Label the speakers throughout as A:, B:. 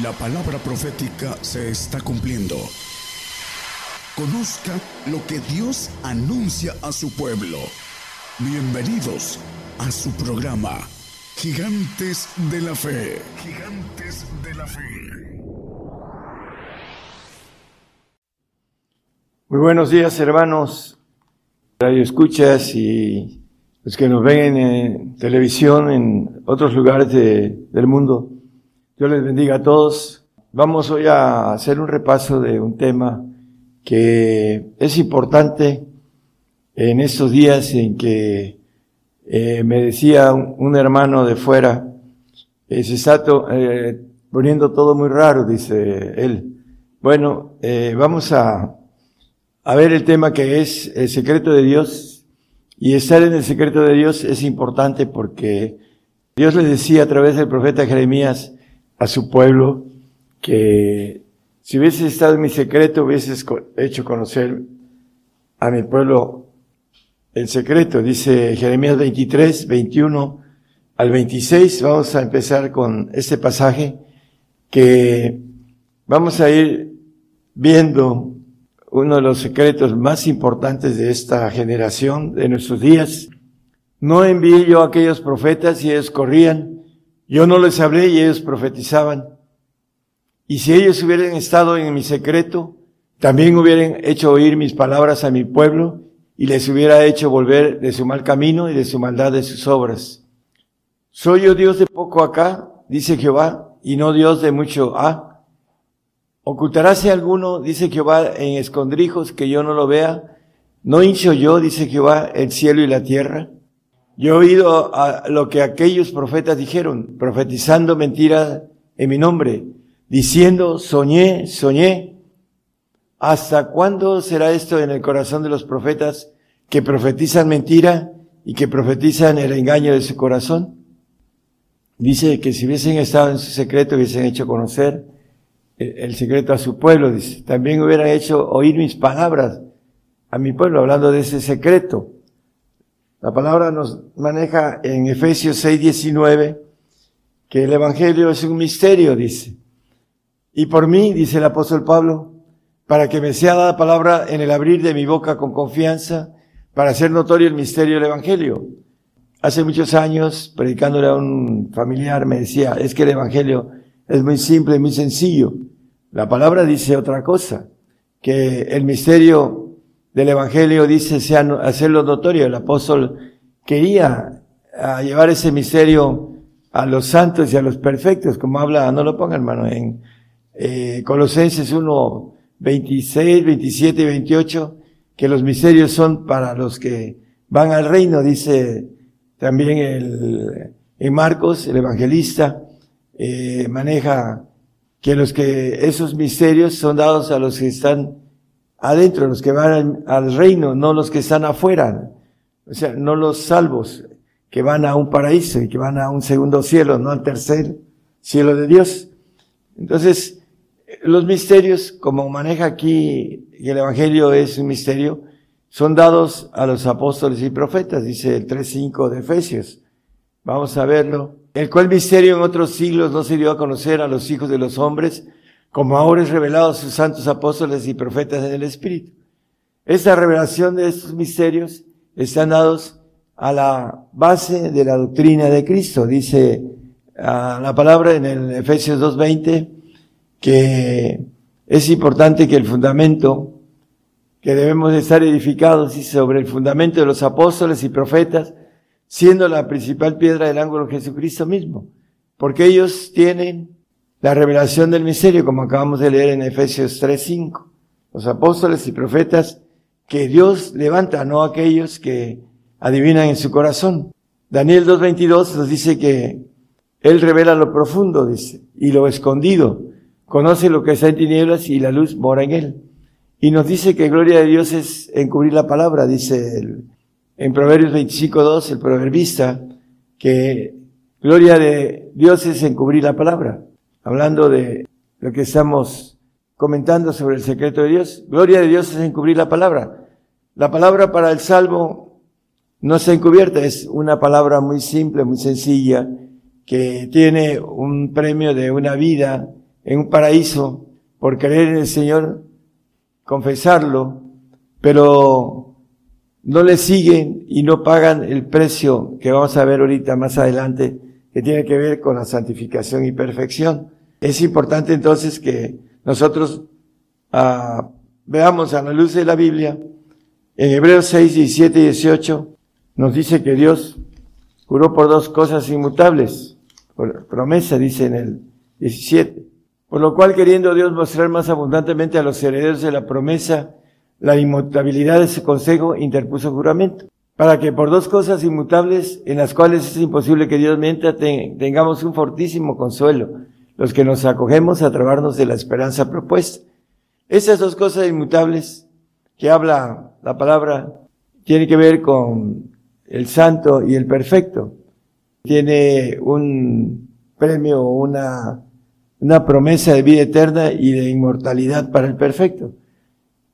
A: La palabra profética se está cumpliendo. Conozca lo que Dios anuncia a su pueblo. Bienvenidos a su programa, Gigantes de la Fe. Gigantes de la Fe.
B: Muy buenos días, hermanos. Radio escuchas y los que nos ven en televisión en otros lugares del mundo. Dios les bendiga a todos. Vamos hoy a hacer un repaso de un tema que es importante en estos días en que eh, me decía un, hermano de fuera, eh, se está eh, poniendo todo muy raro, dice él. Bueno, vamos a, a ver el tema que es el secreto de Dios. Y estar en el secreto de Dios es importante porque Dios le decía a través del profeta Jeremías, a su pueblo que si hubiese estado en mi secreto hubieses hecho conocer a mi pueblo el secreto. Dice Jeremías 23, 21 al 26. Vamos a empezar con este pasaje que vamos a ir viendo uno de los secretos más importantes de esta generación, de nuestros días. No envié yo a aquellos profetas y ellos corrían yo no les hablé y ellos profetizaban. Y si ellos hubieran estado en mi secreto, también hubieran hecho oír mis palabras a mi pueblo y les hubiera hecho volver de su mal camino y de su maldad de sus obras. ¿Soy yo Dios de poco acá? dice Jehová, y no Dios de mucho ah. ¿Ocultaráse alguno, dice Jehová, en escondrijos que yo no lo vea? ¿No hincho yo, dice Jehová, el cielo y la tierra? Yo he oído a lo que aquellos profetas dijeron, profetizando mentiras en mi nombre, diciendo, soñé, soñé. ¿Hasta cuándo será esto en el corazón de los profetas que profetizan mentira y que profetizan el engaño de su corazón? Dice que si hubiesen estado en su secreto, hubiesen hecho conocer el secreto a su pueblo, dice. También hubieran hecho oír mis palabras a mi pueblo, hablando de ese secreto. La palabra nos maneja en Efesios 6, 19, que el Evangelio es un misterio, dice. Y por mí, dice el apóstol Pablo, para que me sea dada palabra en el abrir de mi boca con confianza, para hacer notorio el misterio del Evangelio. Hace muchos años, predicándole a un familiar, me decía, es que el Evangelio es muy simple, muy sencillo. La palabra dice otra cosa, que el misterio del Evangelio dice hacerlo notorio. El apóstol quería ah, llevar ese misterio a los santos y a los perfectos, como habla, no lo ponga hermano, en eh, Colosenses 1, 26, 27 y 28, que los misterios son para los que van al reino, dice también el, en Marcos, el evangelista, eh, maneja que los que esos misterios son dados a los que están adentro, los que van al, reino, no los que están afuera. O sea, no los salvos que van a un paraíso y que van a un segundo cielo, no al tercer cielo de Dios. Entonces, los misterios, como maneja aquí, el Evangelio es un misterio, son dados a los apóstoles y profetas, dice el 3.5 de Efesios. Vamos a verlo. El cual misterio en otros siglos no se dio a conocer a los hijos de los hombres, como ahora es revelado a sus santos apóstoles y profetas en el Espíritu. Esta revelación de estos misterios están dados a la base de la doctrina de Cristo. Dice la palabra en el Efesios 2.20 que es importante que el fundamento que debemos de estar edificados y sobre el fundamento de los apóstoles y profetas, siendo la principal piedra del ángulo Jesucristo mismo, porque ellos tienen la revelación del misterio, como acabamos de leer en Efesios 3.5. Los apóstoles y profetas que Dios levanta, no aquellos que adivinan en su corazón. Daniel 2.22 nos dice que Él revela lo profundo, dice, y lo escondido. Conoce lo que está en tinieblas y la luz mora en Él. Y nos dice que gloria de Dios es encubrir la palabra, dice el, en Proverbios 25.2 el proverbista, que gloria de Dios es encubrir la palabra hablando de lo que estamos comentando sobre el secreto de Dios. Gloria de Dios es encubrir la palabra. La palabra para el salvo no está encubierta, es una palabra muy simple, muy sencilla, que tiene un premio de una vida en un paraíso por creer en el Señor, confesarlo, pero no le siguen y no pagan el precio que vamos a ver ahorita más adelante, que tiene que ver con la santificación y perfección. Es importante entonces que nosotros ah, veamos a la luz de la Biblia, en Hebreos 6, 17 y 18, nos dice que Dios juró por dos cosas inmutables, por promesa, dice en el 17. Por lo cual, queriendo Dios mostrar más abundantemente a los herederos de la promesa la inmutabilidad de su consejo, interpuso juramento. Para que por dos cosas inmutables, en las cuales es imposible que Dios mienta, tengamos un fortísimo consuelo, los que nos acogemos a trabarnos de la esperanza propuesta. Esas dos cosas inmutables que habla la palabra tienen que ver con el santo y el perfecto. Tiene un premio, una, una promesa de vida eterna y de inmortalidad para el perfecto.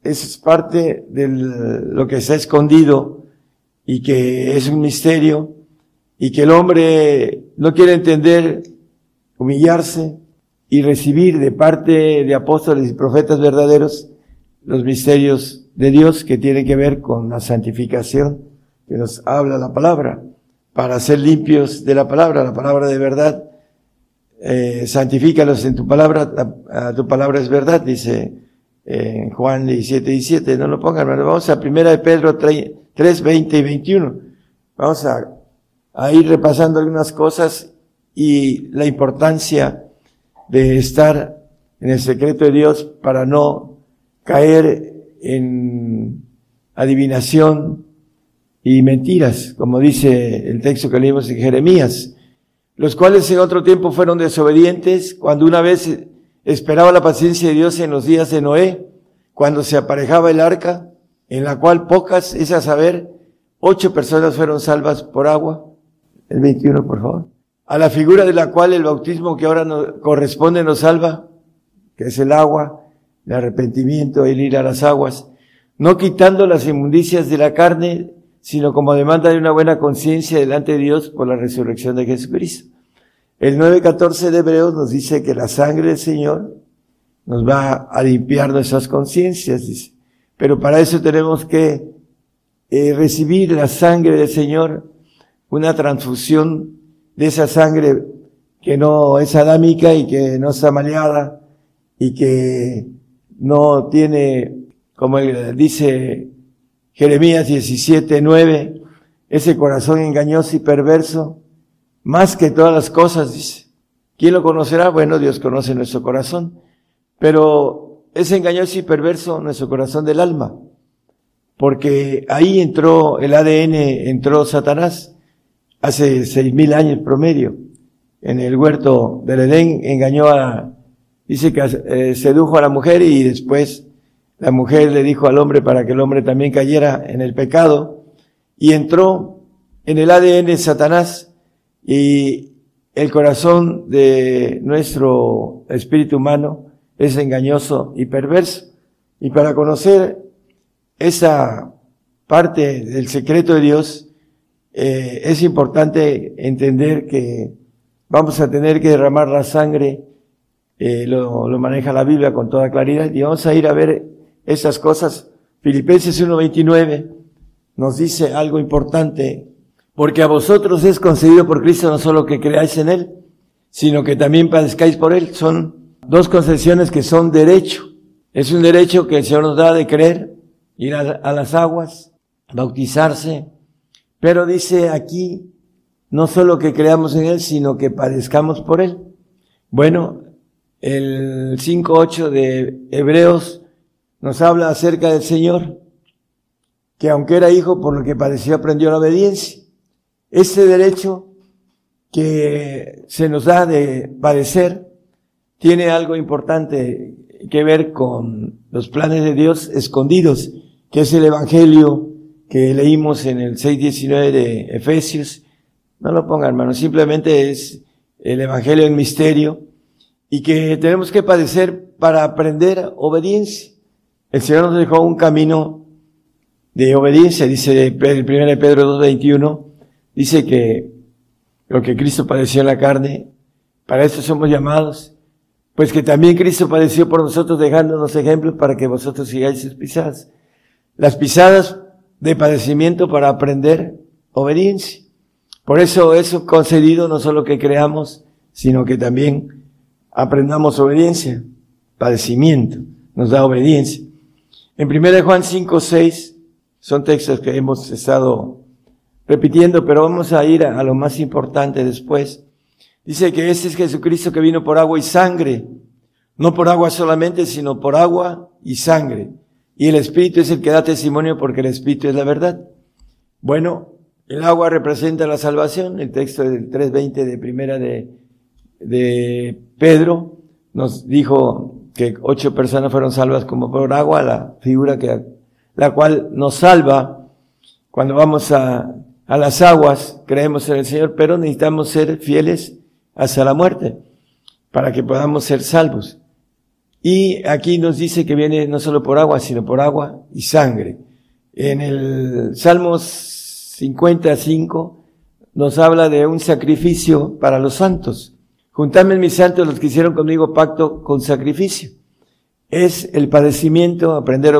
B: Es parte de lo que está escondido y que es un misterio y que el hombre no quiere entender, humillarse y recibir de parte de apóstoles y profetas verdaderos los misterios de Dios que tienen que ver con la santificación que nos habla la palabra, para ser limpios de la palabra, la palabra de verdad. Eh, santifícalos en tu palabra, tu palabra es verdad, dice en Juan 17, 17. No lo pongan, Vamos a primera de Pedro 3, 20 y 21. Vamos a, a ir repasando algunas cosas y la importancia de estar en el secreto de Dios para no caer en adivinación, y mentiras, como dice el texto que leímos en Jeremías, los cuales en otro tiempo fueron desobedientes cuando una vez esperaba la paciencia de Dios en los días de Noé, cuando se aparejaba el arca, en la cual pocas, es a saber, ocho personas fueron salvas por agua. El 21, por favor. A la figura de la cual el bautismo que ahora nos corresponde nos salva, que es el agua, el arrepentimiento, el ir a las aguas, no quitando las inmundicias de la carne, sino como demanda de una buena conciencia delante de Dios por la resurrección de Jesucristo. El 9.14 de Hebreos nos dice que la sangre del Señor nos va a limpiar nuestras conciencias. Pero para eso tenemos que eh, recibir la sangre del Señor, una transfusión de esa sangre que no es adámica y que no está maleada y que no tiene, como dice Jeremías 17, 9, ese corazón engañoso y perverso, más que todas las cosas, dice. ¿Quién lo conocerá? Bueno, Dios conoce nuestro corazón, pero es engañoso y perverso nuestro corazón del alma, porque ahí entró el ADN, entró Satanás, hace seis mil años promedio, en el huerto del Edén, engañó a, dice que eh, sedujo a la mujer y después la mujer le dijo al hombre para que el hombre también cayera en el pecado. Y entró en el ADN Satanás y el corazón de nuestro espíritu humano es engañoso y perverso. Y para conocer esa parte del secreto de Dios, eh, es importante entender que vamos a tener que derramar la sangre, eh, lo, lo maneja la Biblia con toda claridad, y vamos a ir a ver esas cosas. Filipenses 1.29 nos dice algo importante, porque a vosotros es concedido por Cristo no solo que creáis en Él, sino que también padezcáis por Él. Son dos concesiones que son derecho. Es un derecho que el Señor nos da de creer, ir a, a las aguas, bautizarse, pero dice aquí, no solo que creamos en Él, sino que padezcamos por Él. Bueno, el 5.8 de Hebreos nos habla acerca del Señor, que aunque era hijo, por lo que padeció aprendió la obediencia. Ese derecho que se nos da de padecer tiene algo importante que ver con los planes de Dios escondidos, que es el Evangelio que leímos en el 6.19 de Efesios. No lo ponga, hermano, simplemente es el Evangelio en misterio y que tenemos que padecer para aprender obediencia. El Señor nos dejó un camino de obediencia, dice el 1 Pedro 2.21, dice que lo que Cristo padeció en la carne, para eso somos llamados, Pues que también Cristo padeció por nosotros dejándonos ejemplos para que vosotros sigáis sus pisadas. Las pisadas de padecimiento para aprender obediencia. Por eso es concedido no solo que creamos, sino que también aprendamos obediencia. Padecimiento nos da obediencia. En 1 Juan 5, 6 son textos que hemos estado repitiendo, pero vamos a ir a, lo más importante después. Dice que ese es Jesucristo que vino por agua y sangre, no por agua solamente, sino por agua y sangre. Y el Espíritu es el que da testimonio porque el Espíritu es la verdad. Bueno, el agua representa la salvación. El texto del 3.20 de primera de, de Pedro nos dijo que ocho personas fueron salvas como por agua, la figura que, la cual nos salva cuando vamos a a las aguas, creemos en el Señor, pero necesitamos ser fieles hasta la muerte para que podamos ser salvos. Y aquí nos dice que viene no solo por agua, sino por agua y sangre. En el Salmos 55 nos habla de un sacrificio para los santos. Juntadme mis santos los que hicieron conmigo pacto con sacrificio. Es el padecimiento, aprender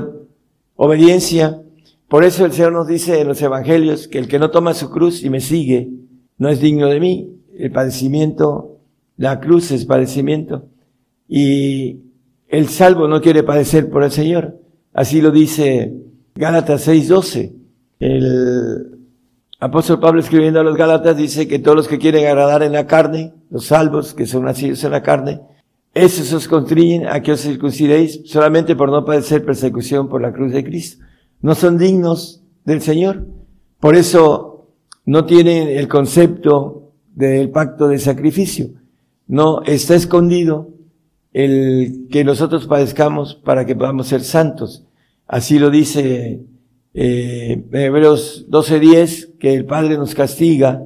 B: obediencia, por eso el Señor nos dice en los evangelios que el que no toma su cruz y me sigue no es digno de mí. El padecimiento, la cruz es padecimiento. Y el salvo no quiere padecer por el Señor. Así lo dice Gálatas 6:12. El apóstol Pablo escribiendo a los Gálatas dice que todos los que quieren agradar en la carne, los salvos que son nacidos en la carne, esos os constriñen a que os circuncidéis solamente por no padecer persecución por la cruz de Cristo no son dignos del Señor. Por eso no tienen el concepto del pacto de sacrificio. No está escondido el que nosotros padezcamos para que podamos ser santos. Así lo dice eh, Hebreos 12:10, que el Padre nos castiga,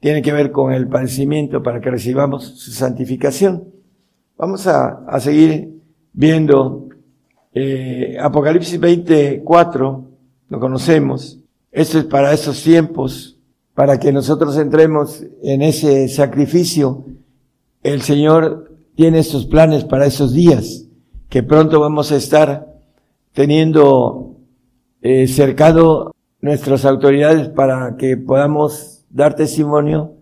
B: tiene que ver con el padecimiento para que recibamos su santificación. Vamos a, a seguir viendo eh, Apocalipsis 24, lo conocemos. Esto es para esos tiempos, para que nosotros entremos en ese sacrificio. El Señor tiene estos planes para esos días, que pronto vamos a estar teniendo eh, cercado nuestras autoridades para que podamos dar testimonio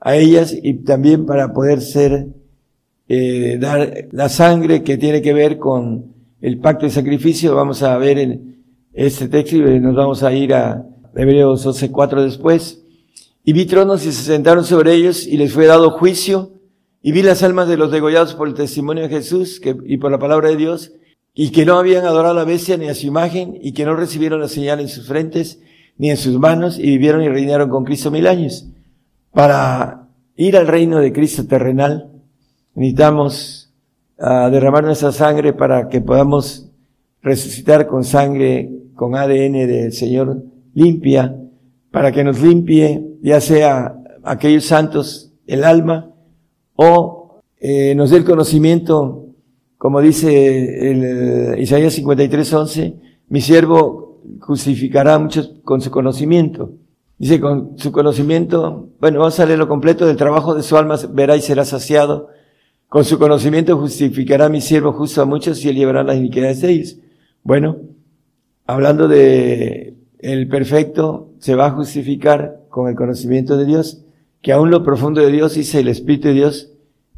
B: a ellas y también para poder ser, eh, dar la sangre que tiene que ver con el pacto de sacrificio, vamos a ver en este texto y nos vamos a ir a Hebreos 12.4 después. Y vi tronos y se sentaron sobre ellos y les fue dado juicio y vi las almas de los degollados por el testimonio de Jesús y por la palabra de Dios y que no habían adorado a la bestia ni a su imagen y que no recibieron la señal en sus frentes ni en sus manos y vivieron y reinaron con Cristo mil años. Para ir al reino de Cristo terrenal necesitamos a derramar nuestra sangre para que podamos resucitar con sangre, con ADN del Señor limpia, para que nos limpie, ya sea aquellos santos el alma o eh, nos dé el conocimiento, como dice el, Isaías 53, 11, mi siervo justificará muchos con su conocimiento. Dice, con su conocimiento, bueno, vamos a leer lo completo del trabajo de su alma, verá y será saciado con su conocimiento justificará mi siervo justo a muchos y él llevará las iniquidades de ellos. Bueno, hablando de el perfecto, se va a justificar con el conocimiento de Dios, que aún lo profundo de Dios, dice el Espíritu de Dios,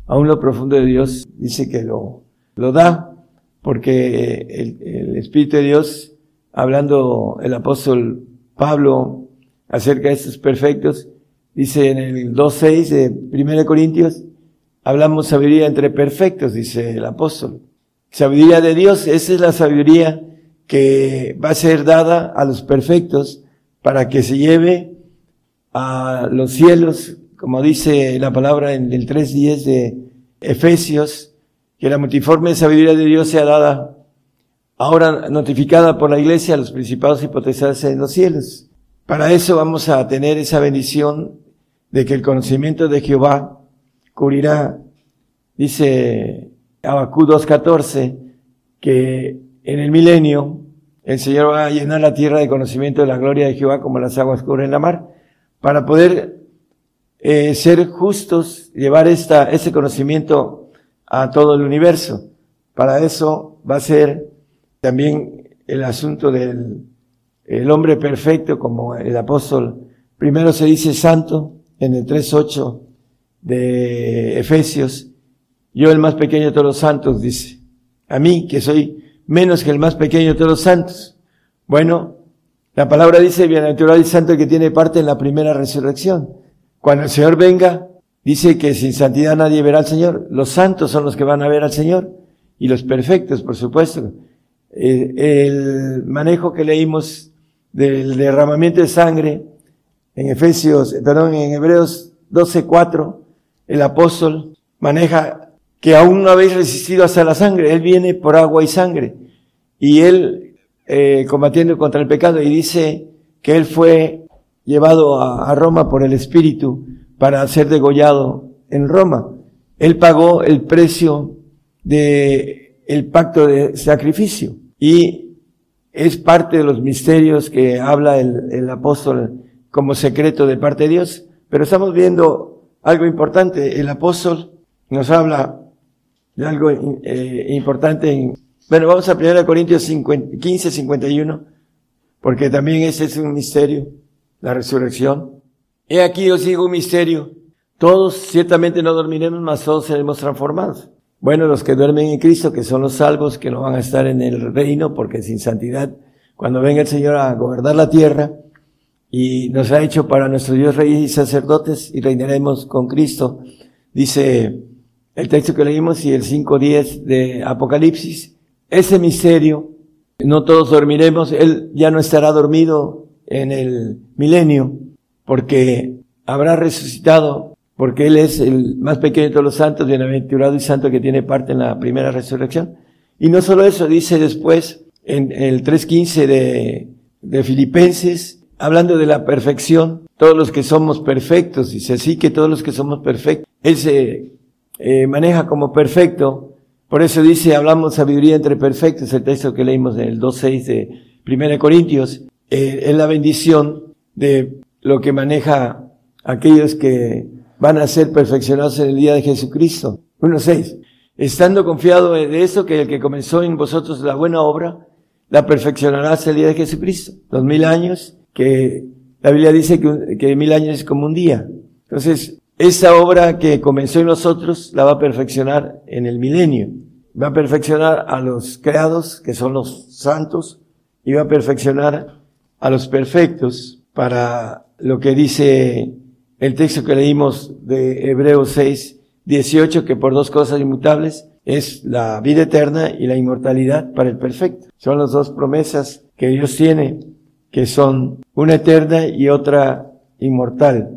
B: aún lo profundo de Dios dice que lo, lo da, porque el, el Espíritu de Dios, hablando el apóstol Pablo acerca de estos perfectos, dice en el 2.6 de 1 Corintios, hablamos sabiduría entre perfectos, dice el apóstol. Sabiduría de Dios, esa es la sabiduría que va a ser dada a los perfectos para que se lleve a los cielos, como dice la palabra en el 3.10 de Efesios, que la multiforme sabiduría de Dios sea dada ahora notificada por la iglesia a los principados y potestades en los cielos. Para eso vamos a tener esa bendición de que el conocimiento de Jehová cubrirá, dice Abacú 2.14, que en el milenio el Señor va a llenar la tierra de conocimiento de la gloria de Jehová como las aguas cubren la mar, para poder eh, ser justos, llevar esta, ese conocimiento a todo el universo. Para eso va a ser también el asunto del el hombre perfecto, como el apóstol primero se dice santo en el 3.8 de Efesios, yo el más pequeño de todos los santos, dice, a mí que soy menos que el más pequeño de todos los santos. Bueno, la palabra dice, bienaventurado y santo el que tiene parte en la primera resurrección. Cuando el Señor venga, dice que sin santidad nadie verá al Señor. Los santos son los que van a ver al Señor y los perfectos, por supuesto. Eh, el manejo que leímos del derramamiento de sangre en Efesios, perdón, en Hebreos 12:4, el apóstol maneja que aún no habéis resistido hasta la sangre, él viene por agua y sangre y él eh, combatiendo contra el pecado y dice que él fue llevado a, a Roma por el Espíritu para ser degollado en Roma. Él pagó el precio de el pacto de sacrificio y es parte de los misterios que habla el, el apóstol como secreto de parte de Dios. Pero estamos viendo algo importante. El apóstol nos habla de algo eh, importante. En, bueno, vamos a 1 Corintios 15, 51, porque también ese es un misterio, la resurrección. He aquí os digo un misterio. Todos ciertamente no dormiremos, mas todos seremos transformados. Bueno, los que duermen en Cristo, que son los salvos, que no van a estar en el reino, porque sin santidad, cuando venga el Señor a gobernar la tierra, y nos ha hecho para nuestro Dios reyes y sacerdotes, y reinaremos con Cristo, dice el texto que leímos y el 5.10 de Apocalipsis, ese misterio, no todos dormiremos, Él ya no estará dormido en el milenio, porque habrá resucitado, porque Él es el más pequeño de todos los santos, bienaventurado y santo que tiene parte en la primera resurrección. Y no solo eso, dice después en el 3.15 de, de Filipenses, hablando de la perfección, todos los que somos perfectos, dice así que todos los que somos perfectos, Él se eh, maneja como perfecto, por eso dice, hablamos sabiduría entre perfectos, el texto que leímos en el 2.6 de 1 Corintios, eh, es la bendición de lo que maneja aquellos que van a ser perfeccionados en el día de Jesucristo. 1.6. Estando confiado de eso, que el que comenzó en vosotros la buena obra, la perfeccionará hasta el día de Jesucristo. Dos mil años, que la Biblia dice que, mil años es como un día. Entonces, esa obra que comenzó en nosotros la va a perfeccionar en el milenio. Va a perfeccionar a los creados, que son los santos, y va a perfeccionar a los perfectos para lo que dice el texto que leímos de Hebreos 6, 18, que por dos cosas inmutables es la vida eterna y la inmortalidad para el perfecto. Son las dos promesas que Dios tiene, que son una eterna y otra inmortal.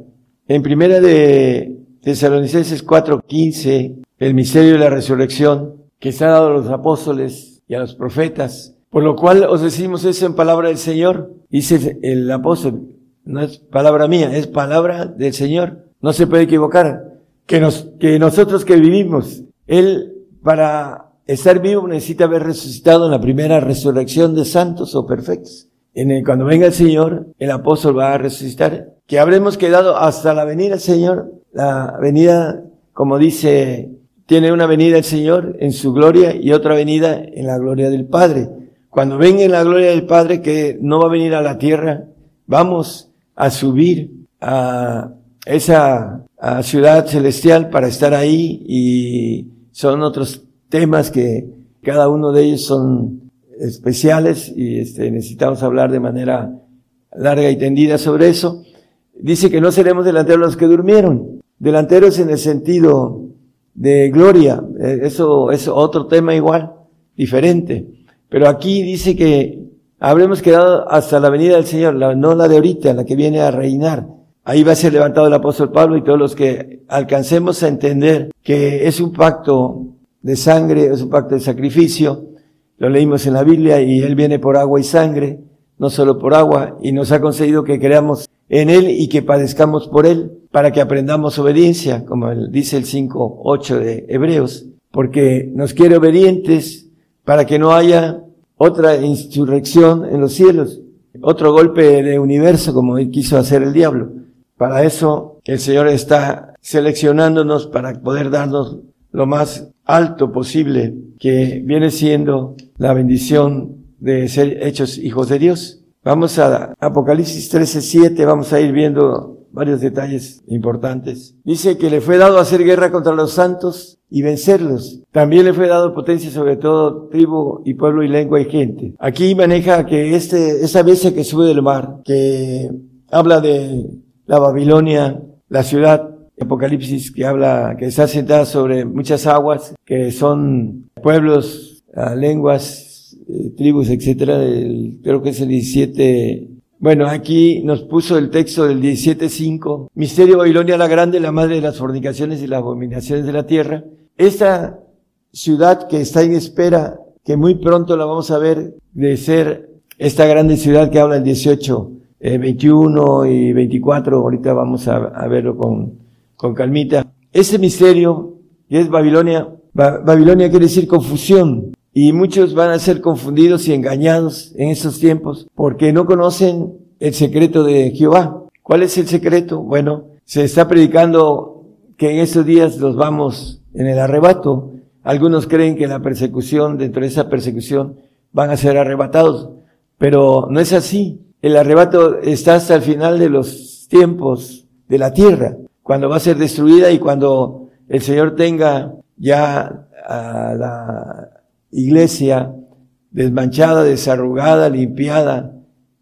B: En primera de Tesalonicenses 4:15, el misterio de la resurrección que está dado a los apóstoles y a los profetas, por lo cual os decimos eso en palabra del Señor, dice el apóstol, no es palabra mía, es palabra del Señor, no se puede equivocar, que, nos, que nosotros que vivimos, Él para estar vivo necesita haber resucitado en la primera resurrección de santos o perfectos. En el, cuando venga el Señor, el apóstol va a resucitar que habremos quedado hasta la venida del Señor. La venida, como dice, tiene una venida el Señor en su gloria y otra venida en la gloria del Padre. Cuando venga en la gloria del Padre, que no va a venir a la tierra, vamos a subir a esa ciudad celestial para estar ahí y son otros temas que cada uno de ellos son especiales y este, necesitamos hablar de manera larga y tendida sobre eso dice que no seremos delanteros los que durmieron. Delanteros en el sentido de gloria. Eh, eso es otro tema igual, diferente. Pero aquí dice que habremos quedado hasta la venida del Señor, no la de ahorita, la que viene a reinar. Ahí va a ser levantado el apóstol Pablo y todos los que alcancemos a entender que es un pacto de sangre, es un pacto de sacrificio. Lo leímos en la Biblia y Él viene por agua y sangre, no solo por agua, y nos ha concedido que creamos en Él y que padezcamos por Él, para que aprendamos obediencia, como dice el 5.8 de Hebreos, porque nos quiere obedientes para que no haya otra insurrección en los cielos, otro golpe de universo como quiso hacer el diablo. Para eso el Señor está seleccionándonos para poder darnos lo más alto posible, que viene siendo la bendición de ser hechos hijos de Dios. Vamos a Apocalipsis 13:7, vamos a ir viendo varios detalles importantes. Dice que le fue dado hacer guerra contra los santos y vencerlos. También le fue dado potencia sobre todo tribu y pueblo y lengua y gente. Aquí maneja que este, esa bestia que sube del mar, que habla de la Babilonia, la ciudad, Apocalipsis que habla, que está sentada sobre muchas aguas, que son pueblos, ah, lenguas, eh, tribus, etcétera, creo que es el 17 bueno, aquí nos puso el texto del 17.5. Misterio Babilonia la Grande, la madre de las fornicaciones y las abominaciones de la tierra. Esta ciudad que está en espera, que muy pronto la vamos a ver de ser esta grande ciudad que habla el 18, 21 eh, y 24, ahorita vamos a, verlo con, con calmita. Ese misterio, que es Babilonia, Babilonia quiere decir confusión, y muchos van a ser confundidos y engañados en estos tiempos porque no conocen el secreto de Jehová. ¿Cuál es el secreto? Bueno, se está predicando que en estos días los vamos en el arrebato. Algunos creen que la persecución, dentro de esa persecución, van a ser arrebatados. Pero no es así. El arrebato está hasta el final de los tiempos de la tierra, cuando va a ser destruida y cuando el Señor tenga ya a la iglesia desmanchada, desarrugada, limpiada,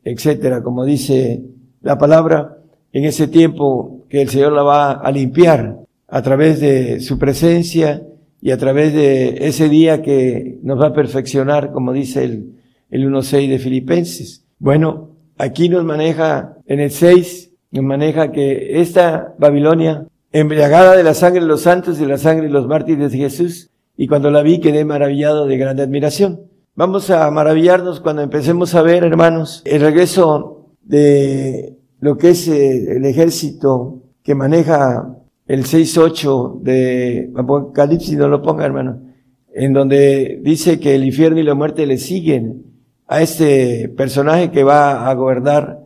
B: etcétera, como dice la palabra, en ese tiempo que el Señor la va a limpiar a través de su presencia y a través de ese día que nos va a perfeccionar, como dice el, el 1.6 de Filipenses. Bueno, aquí nos maneja, en el 6, maneja que esta Babilonia, embriagada de la sangre de los santos y de la sangre de los mártires de Jesús, y cuando la vi quedé maravillado de grande admiración. Vamos a maravillarnos cuando empecemos a ver, hermanos, el regreso de lo que es eh, el ejército que maneja el 6-8 de Apocalipsis, no lo ponga, hermano, en donde dice que el infierno y la muerte le siguen a este personaje que va a gobernar,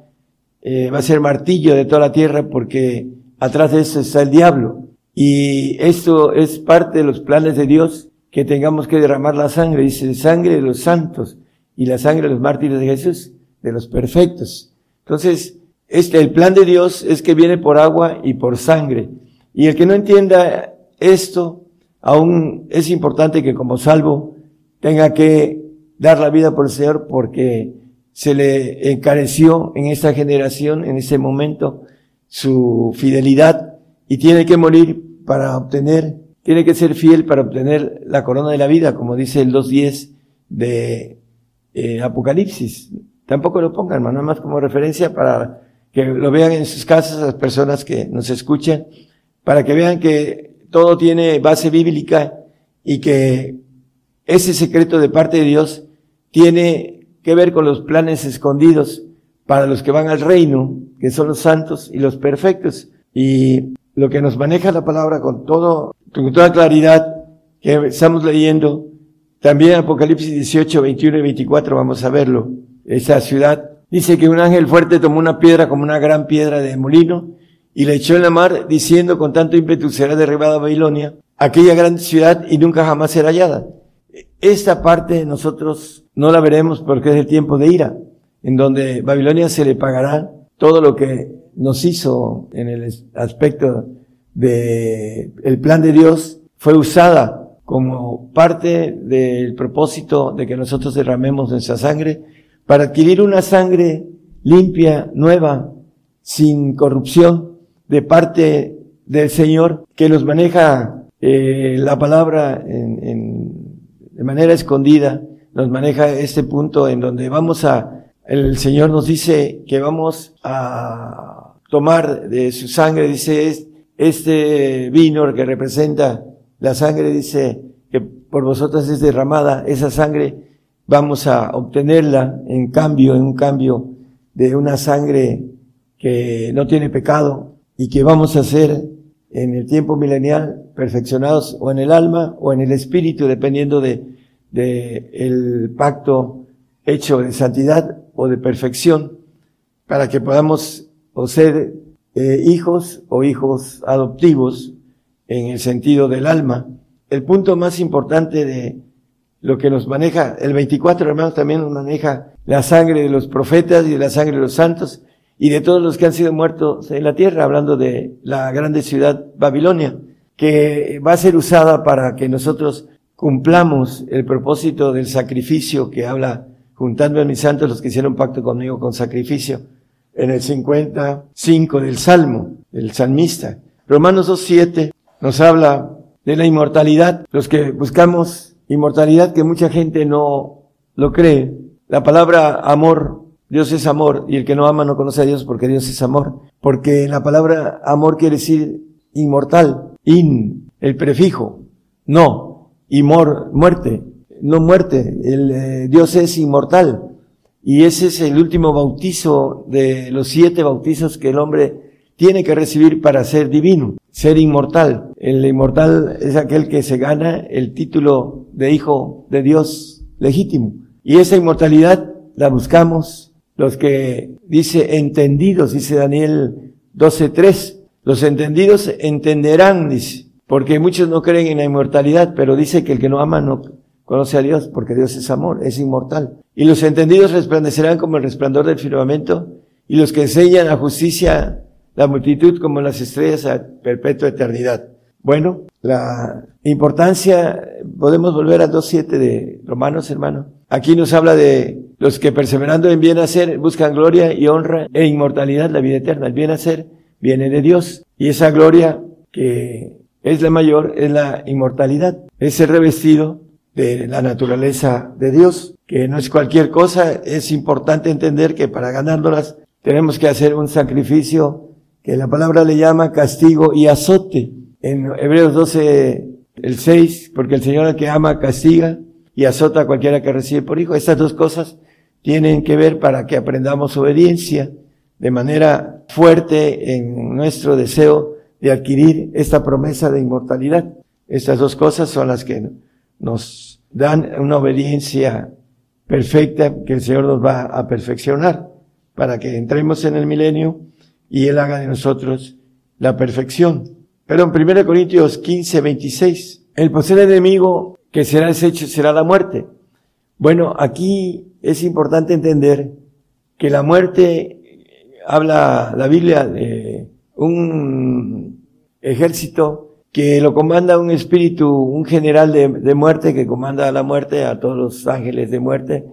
B: eh, va a ser martillo de toda la tierra porque atrás de eso está el diablo. Y esto es parte de los planes de Dios, que tengamos que derramar la sangre, dice, sangre de los santos y la sangre de los mártires de Jesús, de los perfectos. Entonces, este, el plan de Dios es que viene por agua y por sangre. Y el que no entienda esto, aún es importante que como salvo tenga que dar la vida por el Señor porque se le encareció en esta generación, en ese momento, su fidelidad y tiene que morir para obtener, tiene que ser fiel para obtener la corona de la vida, como dice el 2.10 de eh, Apocalipsis. Tampoco lo pongan, hermano, nada más como referencia para que lo vean en sus casas las personas que nos escuchan, para que vean que todo tiene base bíblica y que ese secreto de parte de Dios tiene que ver con los planes escondidos para los que van al reino, que son los santos y los perfectos. Y lo que nos maneja la palabra con todo, con toda claridad que estamos leyendo. También Apocalipsis 18, 21 y 24 vamos a verlo. Esa ciudad dice que un ángel fuerte tomó una piedra como una gran piedra de molino y la echó en la mar diciendo con tanto ímpetu será derribada Babilonia, aquella gran ciudad y nunca jamás será hallada. Esta parte nosotros no la veremos porque es el tiempo de ira, en donde Babilonia se le pagará todo lo que nos hizo en el aspecto de plan de Dios fue usada como parte del propósito de que nosotros derramemos nuestra sangre para adquirir una sangre limpia, nueva, sin corrupción de parte del Señor que nos maneja eh, la palabra en, de manera escondida, nos maneja este punto en donde vamos a, el Señor nos dice que vamos a tomar de su sangre, dice, este vino que representa la sangre, dice, que por vosotras es derramada, esa sangre vamos a obtenerla en cambio, en un cambio de una sangre que no tiene pecado y que vamos a ser en el tiempo milenial perfeccionados o en el alma o en el espíritu, dependiendo de, de el pacto hecho de santidad o de perfección, para que podamos o ser eh, hijos o hijos adoptivos en el sentido del alma. el punto más importante de lo que nos maneja. El 24, hermanos, también nos maneja la sangre de los profetas y de la sangre de los santos y de todos los que han sido muertos en la tierra, hablando de la grande ciudad Babilonia, que va a ser usada para que nosotros cumplamos el propósito del sacrificio que habla juntando a mis santos los que hicieron pacto conmigo con sacrificio en el 55 del Salmo, el salmista. Romanos 2.7 nos habla de la inmortalidad. Los que buscamos inmortalidad, que mucha gente no lo cree. La palabra amor, Dios es amor, y el que no ama no conoce a Dios porque Dios es amor. Porque la palabra amor quiere decir inmortal, in, el prefijo, no, y mor, muerte, no muerte, el, eh, Dios es inmortal. Y ese es el último bautizo de los siete bautizos que el hombre tiene que recibir para ser divino, ser inmortal. El inmortal es aquel que se gana el título de hijo de Dios legítimo. Y esa inmortalidad la buscamos los que dice entendidos, dice Daniel 12.3. Los entendidos entenderán, dice, porque muchos no creen en la inmortalidad, pero dice que el que no ama no conoce a Dios, porque Dios es amor, es inmortal. Y los entendidos resplandecerán como el resplandor del firmamento, y los que enseñan la justicia la multitud como las estrellas a perpetua eternidad. Bueno, la importancia, podemos volver al 2.7 de Romanos, hermano. Aquí nos habla de los que perseverando en bien hacer buscan gloria y honra e inmortalidad, la vida eterna. El bien hacer viene de Dios y esa gloria que es la mayor es la inmortalidad, es ser revestido de la naturaleza de Dios, que no es cualquier cosa, es importante entender que para ganárnoslas tenemos que hacer un sacrificio que la palabra le llama castigo y azote. En Hebreos 12, el 6, porque el Señor que ama castiga y azota a cualquiera que recibe por hijo. Estas dos cosas tienen que ver para que aprendamos obediencia de manera fuerte en nuestro deseo de adquirir esta promesa de inmortalidad. Estas dos cosas son las que nos dan una obediencia perfecta que el Señor nos va a perfeccionar para que entremos en el milenio y Él haga de nosotros la perfección. Pero en 1 Corintios 15, 26, el posible enemigo que será deshecho será la muerte. Bueno, aquí es importante entender que la muerte, habla la Biblia de un ejército que lo comanda un espíritu, un general de, muerte que comanda la muerte a todos los ángeles de muerte.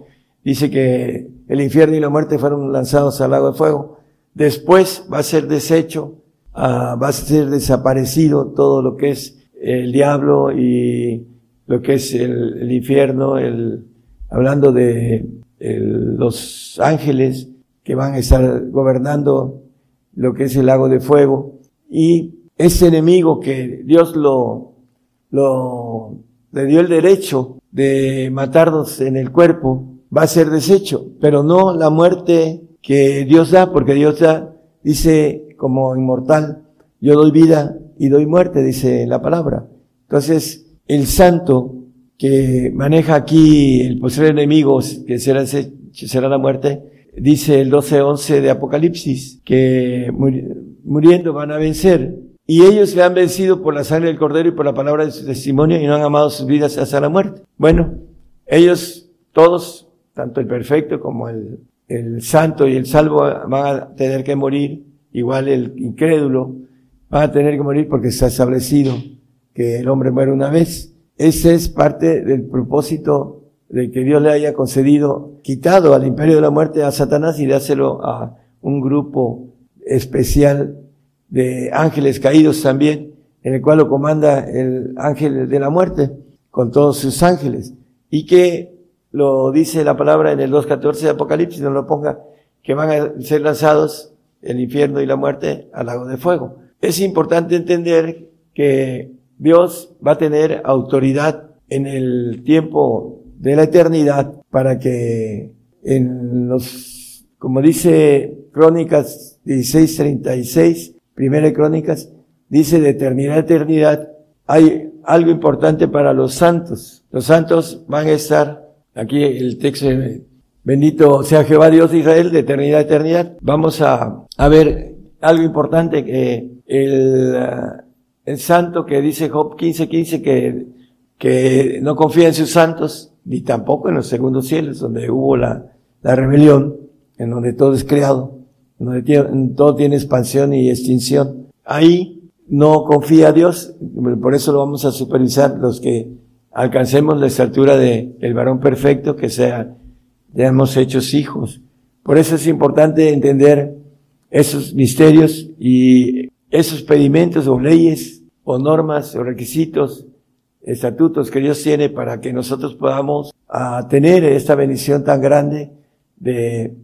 B: Dice que el infierno y la muerte fueron lanzados al lago de fuego. Después va a ser deshecho, ah, va a ser desaparecido todo lo que es el diablo y lo que es el, infierno, el, hablando de los ángeles que van a estar gobernando lo que es el lago de fuego y ese enemigo que Dios lo, lo, le dio el derecho de matarnos en el cuerpo, va a ser deshecho, pero no la muerte que Dios da, porque Dios da, dice como inmortal, yo doy vida y doy muerte, dice la palabra. Entonces, el santo que maneja aquí el posible enemigo, que será, la muerte, dice el 12-11 de Apocalipsis, que muriendo van a vencer. Y ellos le han vencido por la sangre del cordero y por la palabra de su testimonio y no han amado sus vidas hasta la muerte. Bueno, ellos todos, tanto el perfecto como el santo y el salvo van a tener que morir, igual el incrédulo va a tener que morir porque está establecido el hombre muere una vez. Ese es parte del propósito de que Dios le haya concedido, quitado al imperio de la muerte a Satanás y dáselo a un grupo especial de ángeles caídos también, en el cual lo comanda el ángel de la muerte con todos sus ángeles y que lo dice la palabra en el 2.14 de Apocalipsis, no lo ponga, que van a ser lanzados el infierno y la muerte al lago de fuego. Es importante entender que Dios va a tener autoridad en el tiempo de la eternidad para que en los, como dice Crónicas 16:36, primera Crónicas, dice de eternidad a eternidad, hay algo importante para los santos. Los santos van a estar Aquí el texto, bendito sea Jehová Dios de Israel de eternidad a eternidad. Vamos a, a ver algo importante que el, el santo que dice Job 15:15 que que no confía en sus santos, ni tampoco en los segundos cielos, donde hubo la, la rebelión, en donde todo es creado, en donde todo tiene expansión y extinción. Ahí no confía a Dios, por eso lo vamos a supervisar los que alcancemos la estatura de el varón perfecto, que sea, hemos hechos hijos. Por eso es importante entender esos misterios y esos pedimentos o leyes o normas o requisitos, estatutos que Dios tiene para que nosotros podamos a, tener esta bendición tan grande de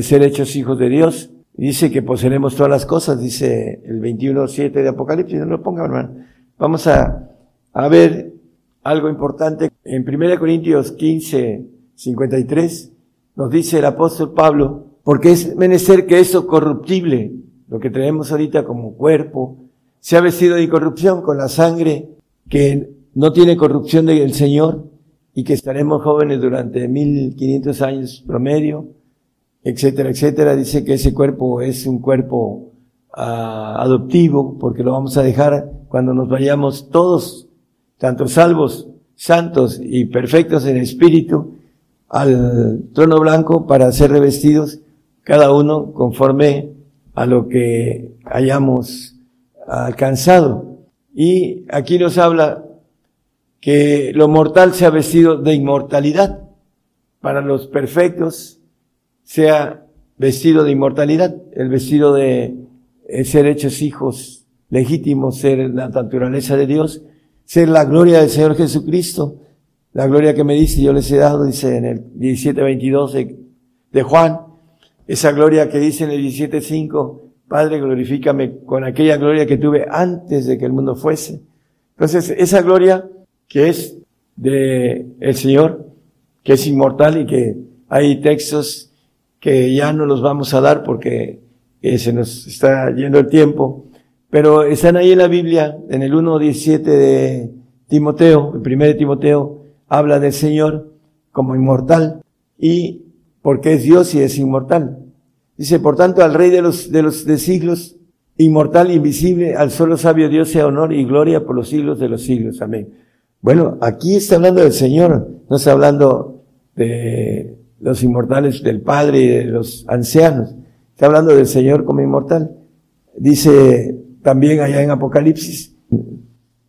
B: ser hechos hijos de Dios. Dice que poseeremos todas las cosas, dice el 21.7 de Apocalipsis, no lo ponga hermano. Vamos a, a ver algo importante. En 1 Corintios 15, 53, nos dice el apóstol Pablo, porque es menester que eso corruptible, lo que tenemos ahorita como cuerpo, sea vestido de incorrupción con la sangre que no tiene corrupción del Señor y que estaremos jóvenes durante 1500 años promedio, etcétera, etcétera. Dice que ese cuerpo es un cuerpo ah, adoptivo porque lo vamos a dejar cuando nos vayamos todos tanto salvos, santos y perfectos en espíritu, al trono blanco para ser revestidos cada uno conforme a lo que hayamos alcanzado. Y aquí nos habla que lo mortal sea vestido de inmortalidad. Para los perfectos sea vestido de inmortalidad, el vestido de ser hechos hijos legítimos, ser la naturaleza de Dios, ser la gloria del Señor Jesucristo. La gloria que me dice, yo les he dado, dice en el 17.22 de, de Juan. Esa gloria que dice en el 17.5, Padre, glorifícame con aquella gloria que tuve antes de que el mundo fuese. Entonces, esa gloria que es de el Señor, que es inmortal y que hay textos que ya no los vamos a dar porque eh, se nos está yendo el tiempo, pero están ahí en la Biblia, en el 1.17 de Timoteo, el primer de Timoteo, habla del Señor como inmortal y porque es Dios y es inmortal. Dice, por tanto, al Rey de los, de los de siglos, inmortal, invisible, al solo sabio Dios sea honor y gloria por los siglos de los siglos. Amén. Bueno, aquí está hablando del Señor, no está hablando de los inmortales del Padre y de los ancianos. Está hablando del Señor como inmortal. Dice también allá en Apocalipsis,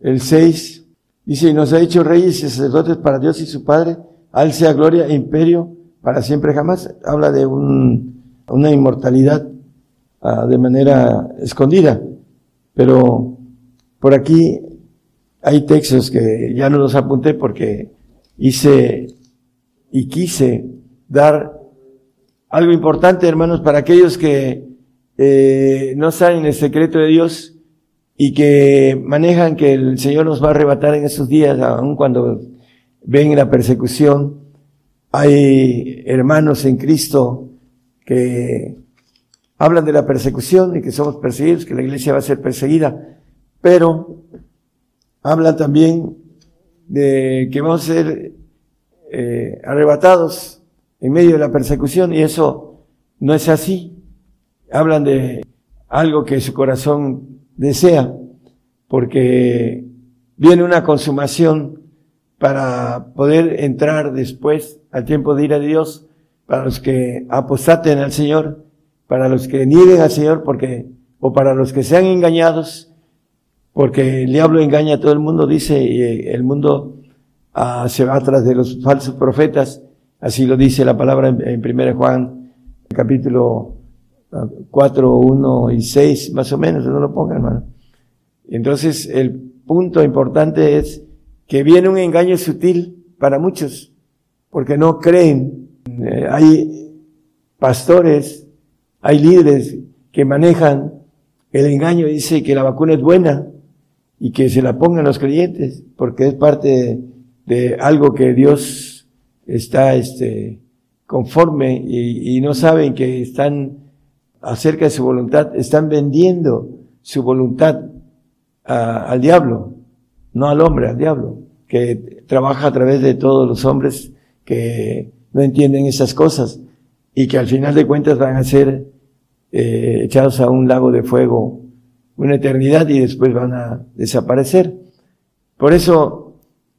B: el 6, dice, y nos ha hecho reyes y sacerdotes para Dios y su Padre, al sea gloria e imperio para siempre jamás. Habla de un, una inmortalidad uh, de manera escondida. Pero por aquí hay textos que ya no los apunté porque hice y quise dar algo importante, hermanos, para aquellos que eh, no saben el secreto de Dios y que manejan que el Señor nos va a arrebatar en esos días, aun cuando ven la persecución. Hay hermanos en Cristo que hablan de la persecución y que somos perseguidos, que la iglesia va a ser perseguida, pero hablan también de que vamos a ser eh, arrebatados en medio de la persecución y eso no es así. Hablan de algo que su corazón desea, porque viene una consumación para poder entrar después al tiempo de ir a Dios, para los que apostaten al Señor, para los que nieguen al Señor, porque, o para los que sean engañados, porque el diablo engaña a todo el mundo, dice, y el mundo ah, se va atrás de los falsos profetas, así lo dice la palabra en, en 1 Juan, capítulo 4, 1 y 6, más o menos, no lo ponga, hermano. Entonces, el punto importante es que viene un engaño sutil para muchos, porque no creen. Eh, hay pastores, hay líderes que manejan el engaño, dice que la vacuna es buena y que se la pongan los creyentes, porque es parte de, algo que Dios está este, conforme y, y no saben que están acerca de su voluntad, están vendiendo su voluntad al diablo, no al hombre, al diablo, que trabaja a través de todos los hombres que no entienden esas cosas y que al final de cuentas van a ser eh, echados a un lago de fuego una eternidad y después van a desaparecer. Por eso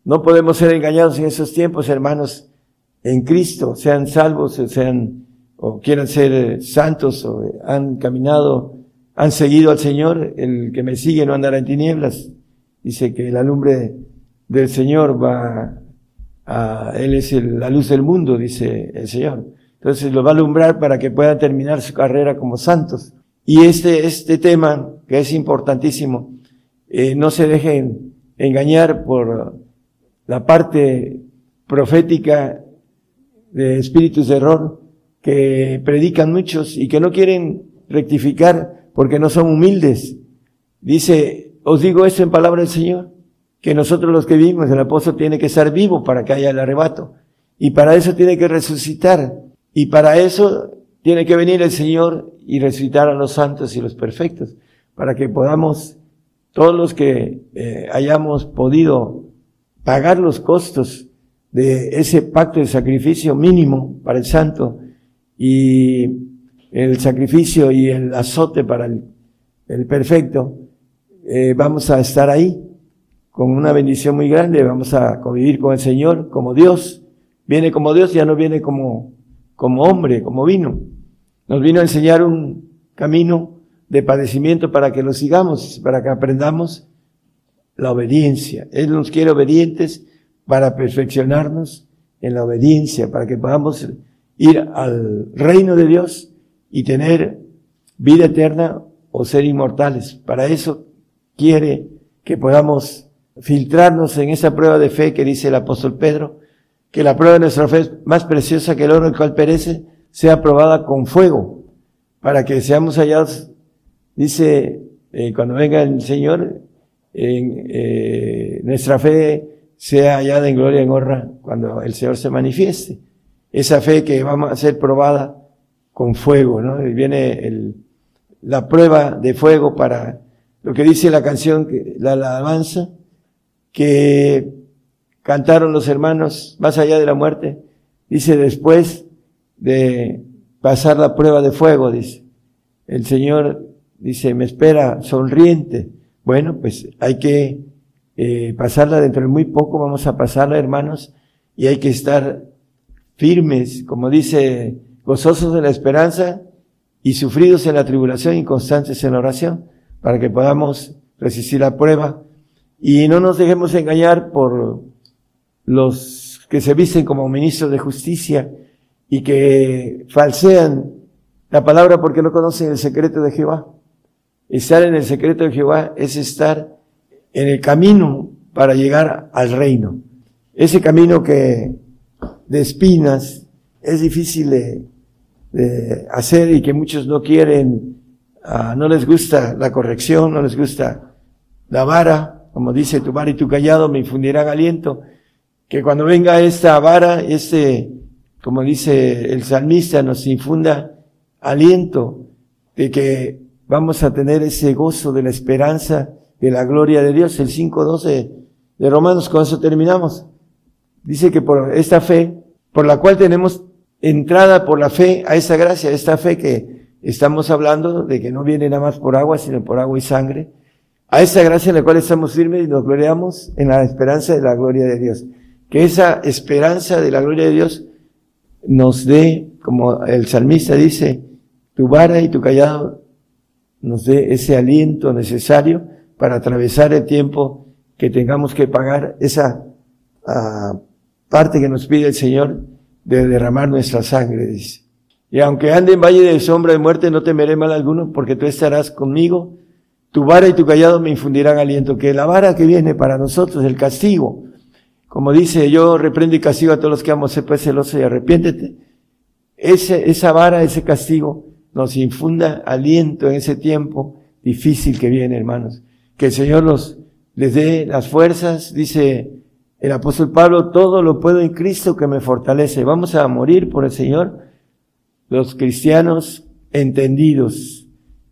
B: No podemos ser engañados en esos tiempos, hermanos, en Cristo, sean salvos, sean, o quieran ser santos, o han caminado, han seguido al Señor, el que me sigue no andará en tinieblas. Dice que la lumbre del Señor va a, Él es la luz del mundo, dice el Señor. Entonces lo va a alumbrar para que puedan terminar su carrera como santos. Y este, este tema, que es importantísimo, eh, no se dejen engañar por la parte profética de espíritus de error que predican muchos y que no quieren rectificar porque no son humildes. Dice, os digo esto en palabra del Señor, que nosotros los que vivimos, el apóstol tiene que estar vivo para que haya el arrebato. Y para eso tiene que resucitar. Y para eso tiene que venir el Señor y resucitar a los santos y los perfectos, para que podamos, todos los que eh, hayamos podido pagar los costos de ese pacto de sacrificio mínimo para el santo y el sacrificio y el azote para el, perfecto, eh, vamos a estar ahí con una bendición muy grande, vamos a convivir con el Señor como Dios. Viene como Dios, ya no viene como, como hombre, como vino. Nos vino a enseñar un camino de padecimiento para que lo sigamos, para que aprendamos la obediencia. Él nos quiere obedientes para perfeccionarnos en la obediencia, para que podamos ir al reino de Dios y tener vida eterna o ser inmortales. Para eso quiere que podamos filtrarnos en esa prueba de fe que dice el apóstol Pedro, que la prueba de nuestra fe más preciosa que el oro el cual perece, sea probada con fuego, para que seamos hallados, dice, eh, cuando venga el Señor, en, eh, nuestra fe sea hallada en gloria y en honra cuando el Señor se manifieste. Esa fe que vamos a ser probada con fuego, ¿no? Viene el, la prueba de fuego para lo que dice la canción, la alabanza, que cantaron los hermanos más allá de la muerte. Dice, después de pasar la prueba de fuego, dice, el Señor dice, me espera sonriente. Bueno, pues hay que eh, pasarla dentro de muy poco, vamos a pasarla, hermanos, y hay que estar firmes, como dice, gozosos de la esperanza y sufridos en la tribulación y constantes en la oración, para que podamos resistir la prueba y no nos dejemos engañar por los que se visten como ministros de justicia y que falsean la palabra porque no conocen el secreto de Jehová. Estar en el secreto de Jehová es estar en el camino para llegar al reino. Ese camino que de espinas es difícil de, hacer y que muchos no quieren, ah, no les gusta la corrección, no les gusta la vara, como dice tu vara y tu callado me infundirán aliento, que cuando venga esta vara, este, como dice el salmista, nos infunda aliento de que vamos a tener ese gozo de la esperanza de la gloria de Dios. El 5.12 de Romanos, con eso terminamos. Dice que por esta fe, por la cual tenemos entrada por la fe a esa gracia, esta fe que estamos hablando de que no viene nada más por agua, sino por agua y sangre, a esa gracia en la cual estamos firmes y nos gloriamos en la esperanza de la gloria de Dios. Que esa esperanza de la gloria de Dios nos dé, como el salmista dice, tu vara y tu callado nos dé ese aliento necesario para atravesar el tiempo que tengamos que pagar esa uh, parte que nos pide el Señor de derramar nuestra sangre. Y aunque ande en valle de sombra de muerte, no temeré mal alguno, porque tú estarás conmigo. Tu vara y tu callado me infundirán aliento. Que la vara que viene para nosotros, el castigo, como dice, yo reprendo y castigo a todos los que amo, sé pues celoso y arrepiéntete. Ese, esa vara, ese castigo, nos infunda aliento en ese tiempo difícil que viene, hermanos que el Señor los, les dé las fuerzas, dice el apóstol Pablo, todo lo puedo en Cristo que me fortalece. Vamos a morir por el Señor, los cristianos entendidos.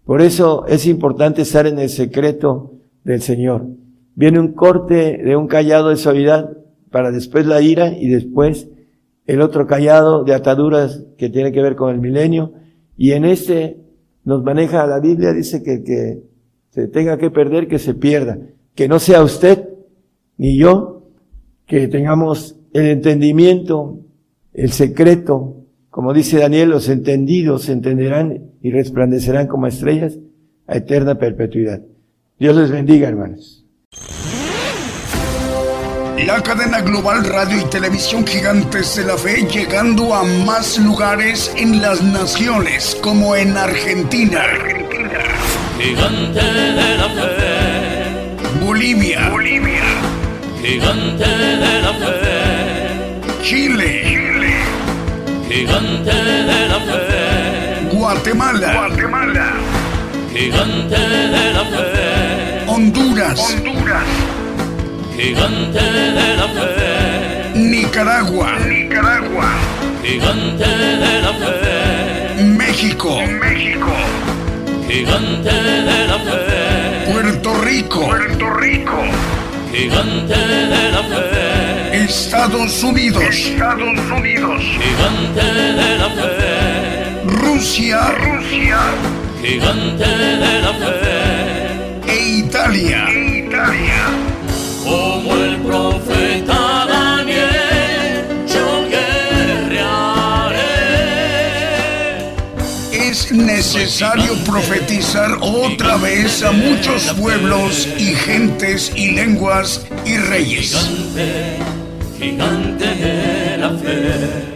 B: Por eso es importante estar en el secreto del Señor. Viene un corte de un callado de suavidad para después la ira y después el otro callado de ataduras que tiene que ver con el milenio. Y en este nos maneja la Biblia, dice que, que se tenga que perder, que se pierda. Que no sea usted ni yo que tengamos el entendimiento, el secreto, como dice Daniel, los entendidos entenderán y resplandecerán como estrellas a eterna perpetuidad. Dios les bendiga, hermanos.
A: La cadena global radio y televisión gigantes de la fe llegando a más lugares en las naciones como en Argentina. Argentina.
C: Gigante de la fe.
A: Bolivia.
C: Bolivia. Gigante de la fe.
A: Chile.
C: Gigante de la fe.
A: Guatemala.
C: Guatemala. Gigante de la fe.
A: Honduras.
C: Honduras gigante de la fe.
A: Nicaragua,
C: Nicaragua, gigante de la fe.
A: México,
C: México, gigante de la fe.
A: Puerto Rico,
C: Puerto Rico, gigante de la fe.
A: Estados Unidos,
C: Estados Unidos, gigante de la fe.
A: Rusia,
C: Rusia, gigante de la fe.
A: E Italia,
C: e Italia como el profeta Daniel, yo guerrearé.
A: Es necesario profetizar otra vez a muchos pueblos y gentes y lenguas y reyes.
C: Gigante, de la fe.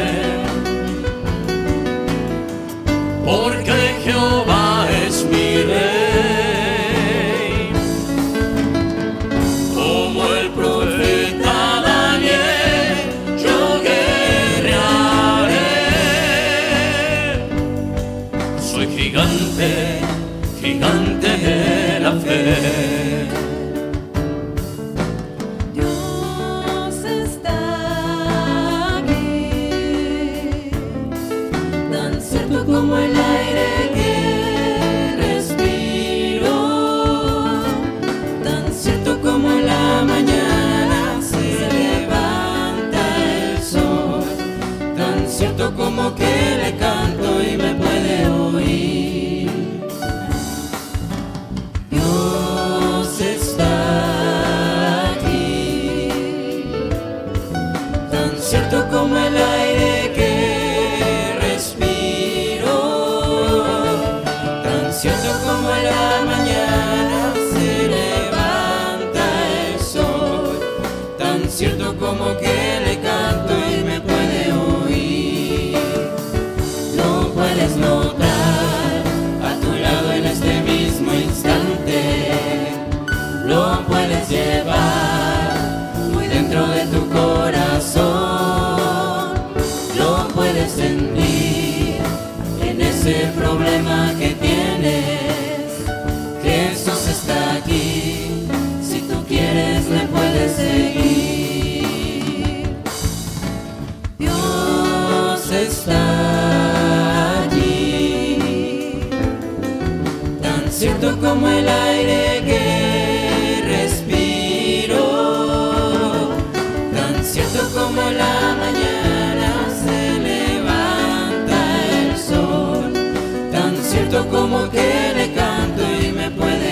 C: como el
D: aire que respiro, tan cierto como la mañana se levanta el sol, tan cierto como que le canto y me puede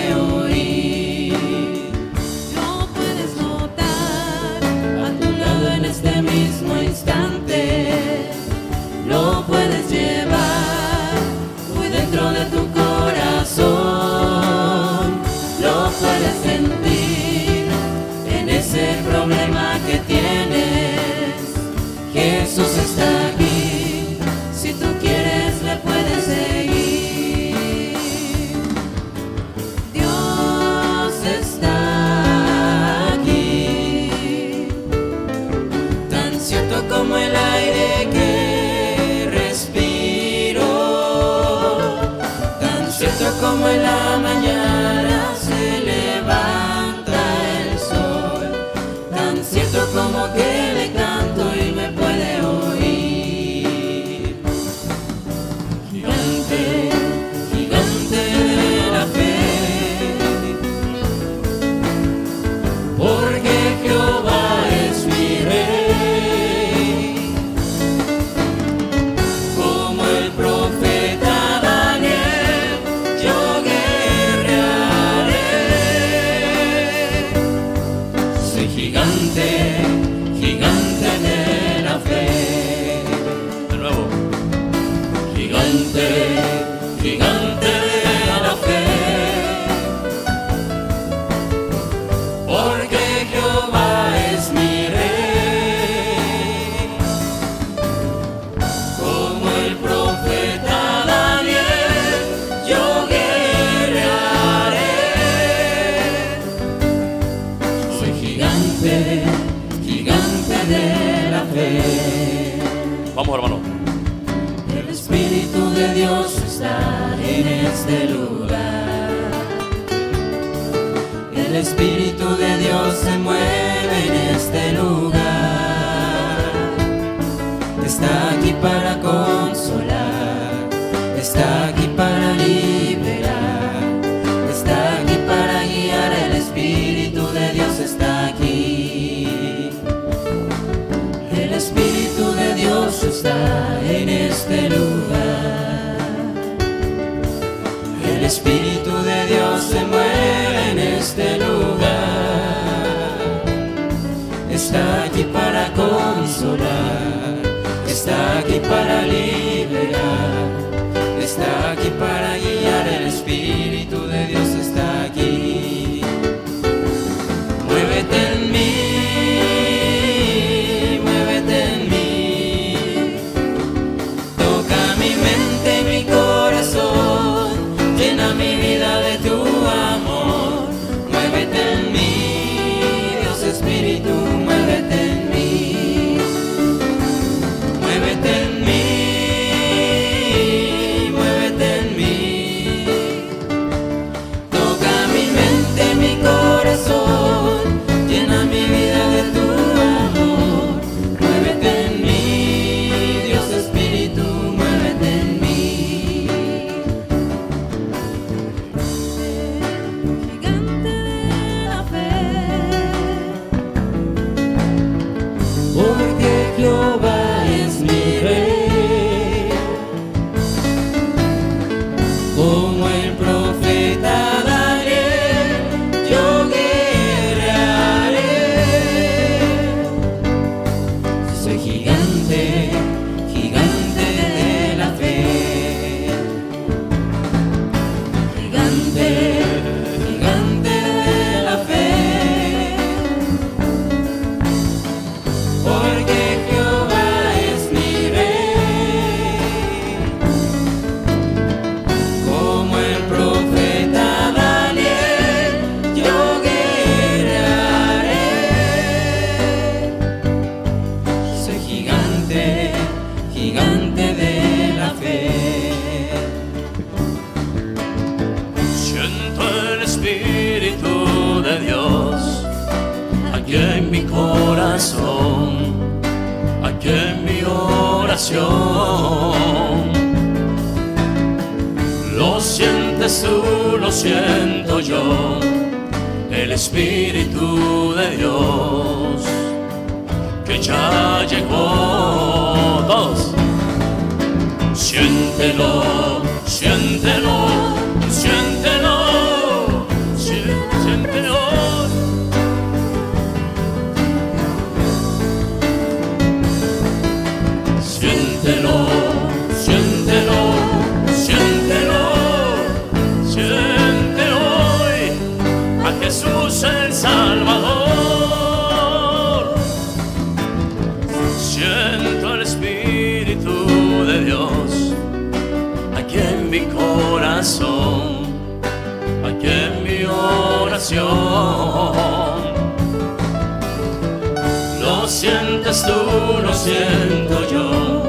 E: Lo
C: sientes tú, lo siento yo.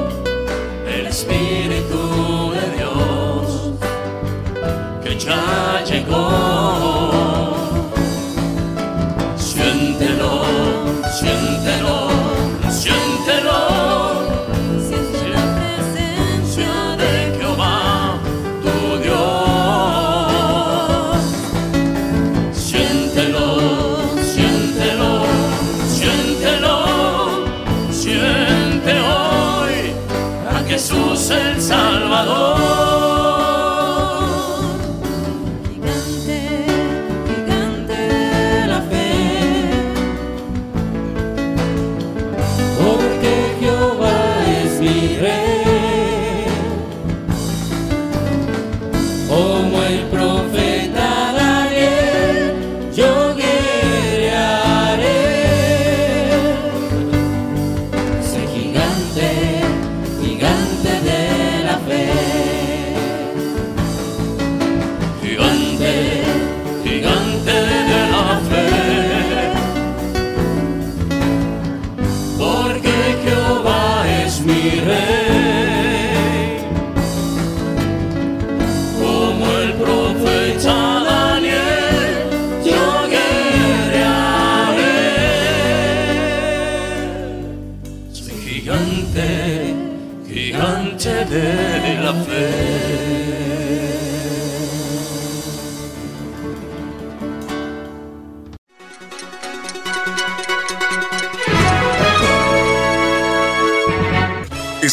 F: gigante, gigante de la fe.